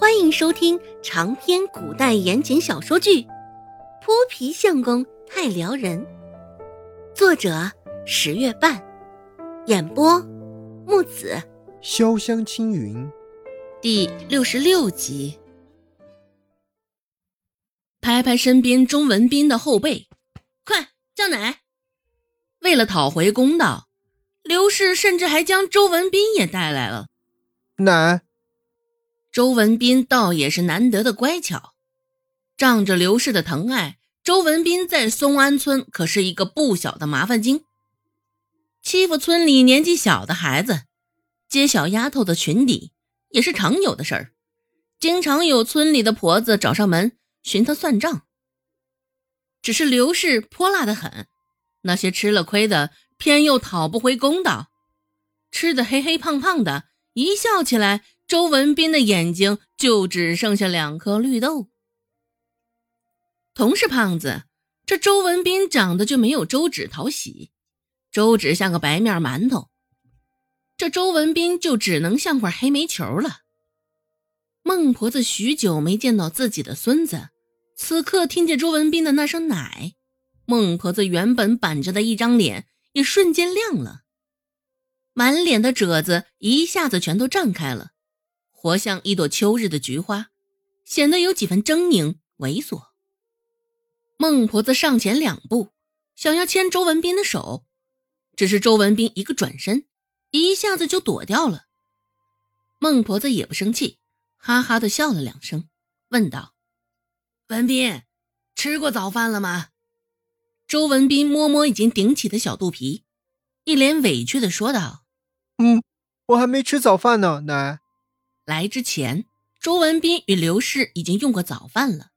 欢迎收听长篇古代言情小说剧《泼皮相公太撩人》，作者十月半，演播木子潇湘青云，第六十六集。拍拍身边周文斌的后背，快叫奶！为了讨回公道，刘氏甚至还将周文斌也带来了。奶。周文斌倒也是难得的乖巧，仗着刘氏的疼爱，周文斌在松安村可是一个不小的麻烦精，欺负村里年纪小的孩子，揭小丫头的裙底也是常有的事儿，经常有村里的婆子找上门寻他算账。只是刘氏泼辣的很，那些吃了亏的偏又讨不回公道，吃的黑黑胖胖的，一笑起来。周文斌的眼睛就只剩下两颗绿豆。同是胖子，这周文斌长得就没有周芷讨喜。周芷像个白面馒头，这周文斌就只能像块黑煤球了。孟婆子许久没见到自己的孙子，此刻听见周文斌的那声奶，孟婆子原本板着的一张脸也瞬间亮了，满脸的褶子一下子全都绽开了。活像一朵秋日的菊花，显得有几分狰狞猥琐。孟婆子上前两步，想要牵周文斌的手，只是周文斌一个转身，一下子就躲掉了。孟婆子也不生气，哈哈的笑了两声，问道：“文斌，吃过早饭了吗？”周文斌摸摸已经顶起的小肚皮，一脸委屈的说道：“嗯，我还没吃早饭呢，奶。”来之前，周文斌与刘氏已经用过早饭了，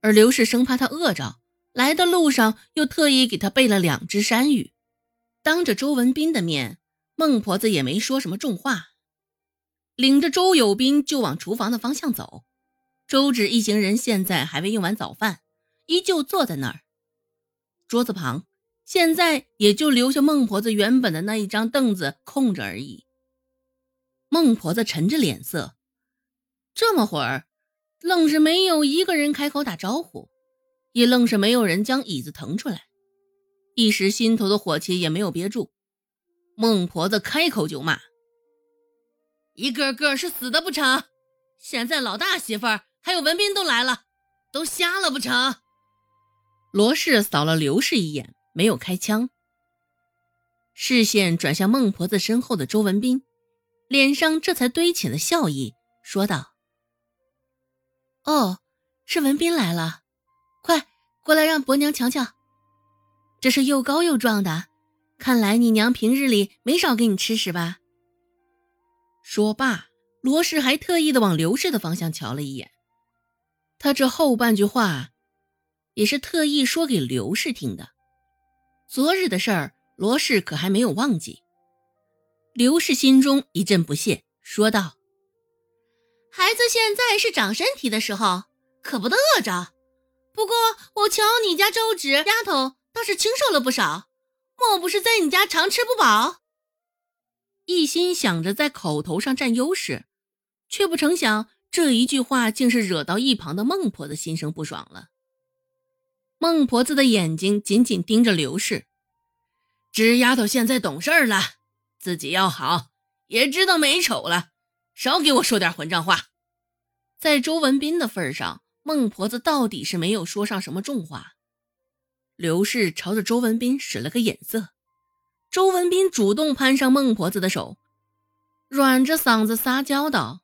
而刘氏生怕他饿着，来的路上又特意给他备了两只山芋。当着周文斌的面，孟婆子也没说什么重话，领着周有斌就往厨房的方向走。周芷一行人现在还未用完早饭，依旧坐在那儿。桌子旁现在也就留下孟婆子原本的那一张凳子空着而已。孟婆子沉着脸色，这么会儿，愣是没有一个人开口打招呼，也愣是没有人将椅子腾出来，一时心头的火气也没有憋住。孟婆子开口就骂：“一个个是死的不成？现在老大媳妇儿还有文斌都来了，都瞎了不成？”罗氏扫了刘氏一眼，没有开枪，视线转向孟婆子身后的周文斌。脸上这才堆起了笑意，说道：“哦，是文斌来了，快过来让伯娘瞧瞧，这是又高又壮的，看来你娘平日里没少给你吃屎吧。”说罢，罗氏还特意的往刘氏的方向瞧了一眼，他这后半句话也是特意说给刘氏听的。昨日的事儿，罗氏可还没有忘记。刘氏心中一阵不屑，说道：“孩子现在是长身体的时候，可不得饿着。不过我瞧你家周芷丫头倒是清瘦了不少，莫不是在你家常吃不饱？”一心想着在口头上占优势，却不成想这一句话竟是惹到一旁的孟婆子心生不爽了。孟婆子的眼睛紧紧盯着刘氏，芷丫头现在懂事了。自己要好，也知道美丑了，少给我说点混账话。在周文斌的份上，孟婆子到底是没有说上什么重话。刘氏朝着周文斌使了个眼色，周文斌主动攀上孟婆子的手，软着嗓子撒娇道：“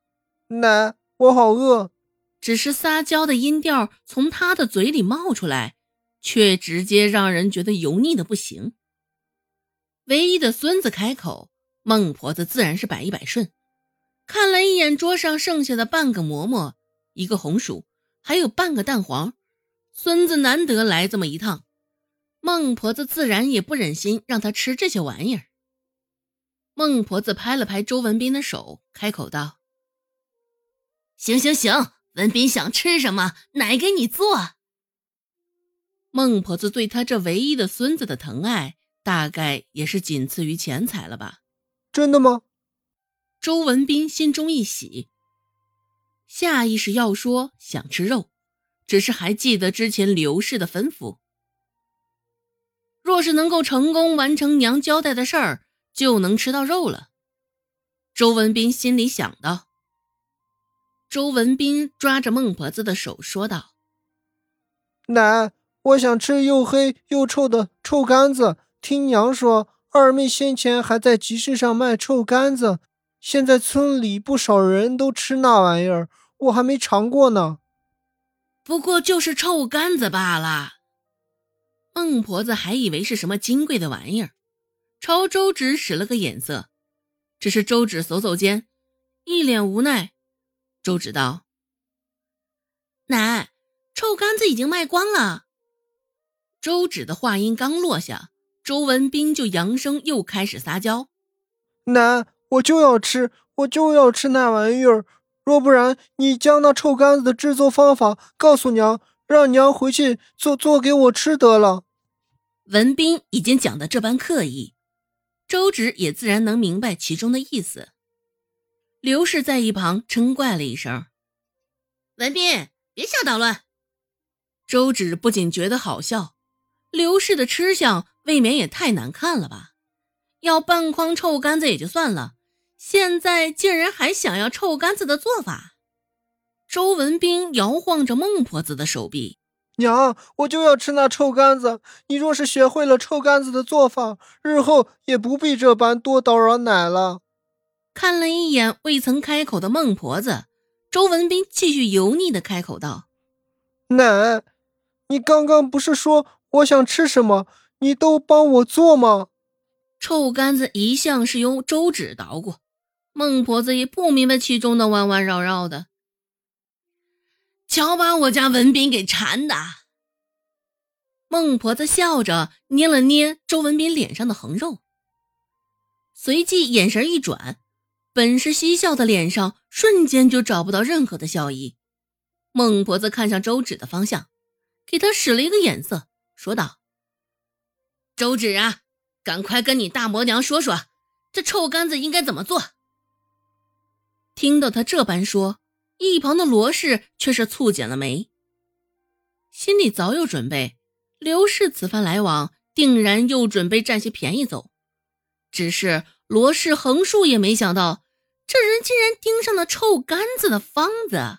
奶，我好饿。”只是撒娇的音调从他的嘴里冒出来，却直接让人觉得油腻的不行。唯一的孙子开口，孟婆子自然是百依百顺。看了一眼桌上剩下的半个馍馍、一个红薯，还有半个蛋黄，孙子难得来这么一趟，孟婆子自然也不忍心让他吃这些玩意儿。孟婆子拍了拍周文斌的手，开口道：“行行行，文斌想吃什么，奶给你做。”孟婆子对他这唯一的孙子的疼爱。大概也是仅次于钱财了吧？真的吗？周文斌心中一喜。下意识要说想吃肉，只是还记得之前刘氏的吩咐。若是能够成功完成娘交代的事儿，就能吃到肉了。周文斌心里想到。周文斌抓着孟婆子的手说道：“奶，我想吃又黑又臭的臭干子。听娘说，二妹先前还在集市上卖臭干子，现在村里不少人都吃那玩意儿，我还没尝过呢。不过就是臭干子罢了。”孟婆子还以为是什么金贵的玩意儿，朝周芷使了个眼色。只是周芷耸耸肩，一脸无奈。周芷道：“奶，臭干子已经卖光了。”周芷的话音刚落下，周文斌就扬声又开始撒娇：“奶，我就要吃，我就要吃那玩意儿。若不然，你将那臭干子的制作方法告诉娘，让娘回去做做给我吃得了。”文斌已经讲的这般刻意，周芷也自然能明白其中的意思。刘氏在一旁嗔怪了一声：“文斌，别瞎捣乱。”周芷不仅觉得好笑，刘氏的吃相未免也太难看了吧？要半筐臭干子也就算了，现在竟然还想要臭干子的做法。周文斌摇晃着孟婆子的手臂。娘，我就要吃那臭干子。你若是学会了臭干子的做法，日后也不必这般多叨扰奶了。看了一眼未曾开口的孟婆子，周文斌继续油腻的开口道：“奶，你刚刚不是说我想吃什么，你都帮我做吗？”臭干子一向是由周芷捣鼓，孟婆子也不明白其中的弯弯绕绕的。瞧把我家文斌给馋的！孟婆子笑着捏了捏周文斌脸上的横肉，随即眼神一转，本是嬉笑的脸上瞬间就找不到任何的笑意。孟婆子看向周芷的方向，给他使了一个眼色，说道：“周芷啊，赶快跟你大伯娘说说，这臭干子应该怎么做。”听到他这般说。一旁的罗氏却是蹙紧了眉，心里早有准备。刘氏此番来往，定然又准备占些便宜走。只是罗氏横竖也没想到，这人竟然盯上了臭干子的方子。